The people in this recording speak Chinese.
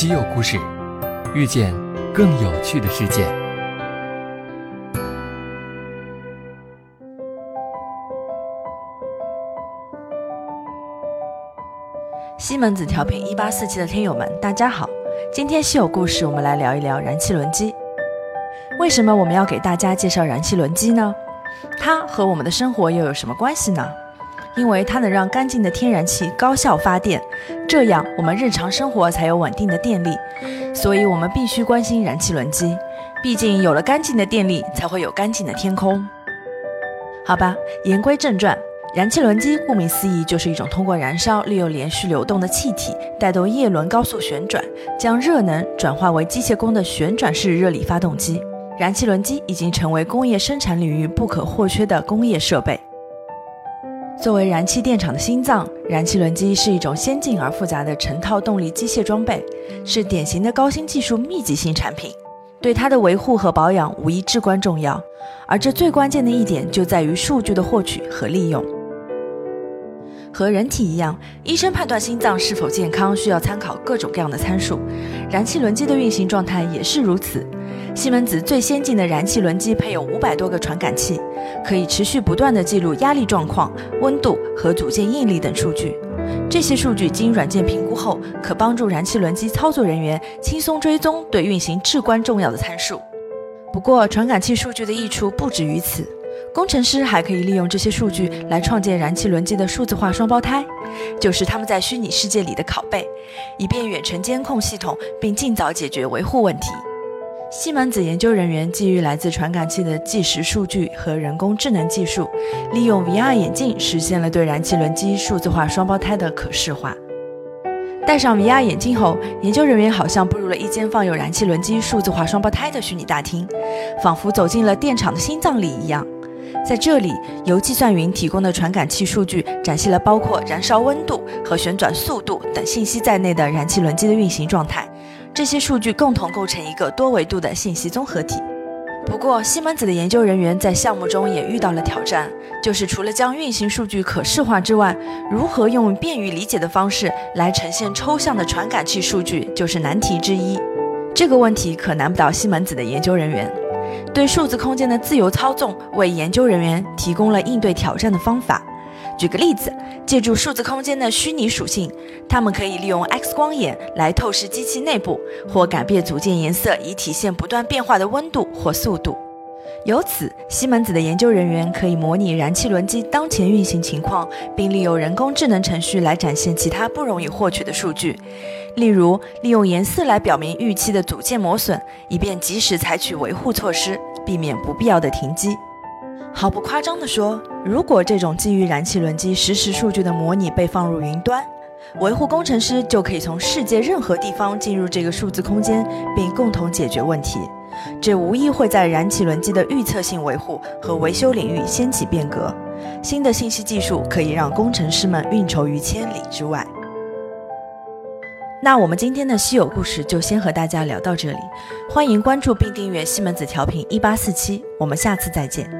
稀有故事，遇见更有趣的世界。西门子调频一八四七的听友们，大家好！今天稀有故事，我们来聊一聊燃气轮机。为什么我们要给大家介绍燃气轮机呢？它和我们的生活又有什么关系呢？因为它能让干净的天然气高效发电，这样我们日常生活才有稳定的电力。所以我们必须关心燃气轮机，毕竟有了干净的电力，才会有干净的天空。好吧，言归正传。燃气轮机顾名思义，就是一种通过燃烧，利用连续流动的气体带动叶轮高速旋转，将热能转化为机械功的旋转式热力发动机。燃气轮机已经成为工业生产领域不可或缺的工业设备。作为燃气电厂的心脏，燃气轮机是一种先进而复杂的成套动力机械装备，是典型的高新技术密集型产品。对它的维护和保养无疑至关重要，而这最关键的一点就在于数据的获取和利用。和人体一样，医生判断心脏是否健康需要参考各种各样的参数，燃气轮机的运行状态也是如此。西门子最先进的燃气轮机配有五百多个传感器，可以持续不断地记录压力状况、温度和组件应力等数据。这些数据经软件评估后，可帮助燃气轮机操作人员轻松追踪对运行至关重要的参数。不过，传感器数据的益处不止于此。工程师还可以利用这些数据来创建燃气轮机的数字化双胞胎，就是他们在虚拟世界里的拷贝，以便远程监控系统并尽早解决维护问题。西门子研究人员基于来自传感器的计时数据和人工智能技术，利用 VR 眼镜实现了对燃气轮机数字化双胞胎的可视化。戴上 VR 眼镜后，研究人员好像步入了一间放有燃气轮机数字化双胞胎的虚拟大厅，仿佛走进了电厂的心脏里一样。在这里，由计算云提供的传感器数据展现了包括燃烧温度和旋转速度等信息在内的燃气轮机的运行状态。这些数据共同构成一个多维度的信息综合体。不过，西门子的研究人员在项目中也遇到了挑战，就是除了将运行数据可视化之外，如何用便于理解的方式来呈现抽象的传感器数据，就是难题之一。这个问题可难不倒西门子的研究人员。对数字空间的自由操纵，为研究人员提供了应对挑战的方法。举个例子，借助数字空间的虚拟属性，他们可以利用 X 光眼来透视机器内部，或改变组件颜色以体现不断变化的温度或速度。由此，西门子的研究人员可以模拟燃气轮机当前运行情况，并利用人工智能程序来展现其他不容易获取的数据，例如利用颜色来表明预期的组件磨损，以便及时采取维护措施，避免不必要的停机。毫不夸张地说，如果这种基于燃气轮机实时数据的模拟被放入云端，维护工程师就可以从世界任何地方进入这个数字空间，并共同解决问题。这无疑会在燃气轮机的预测性维护和维修领域掀起变革。新的信息技术可以让工程师们运筹于千里之外。那我们今天的稀有故事就先和大家聊到这里，欢迎关注并订阅西门子调频一八四七，我们下次再见。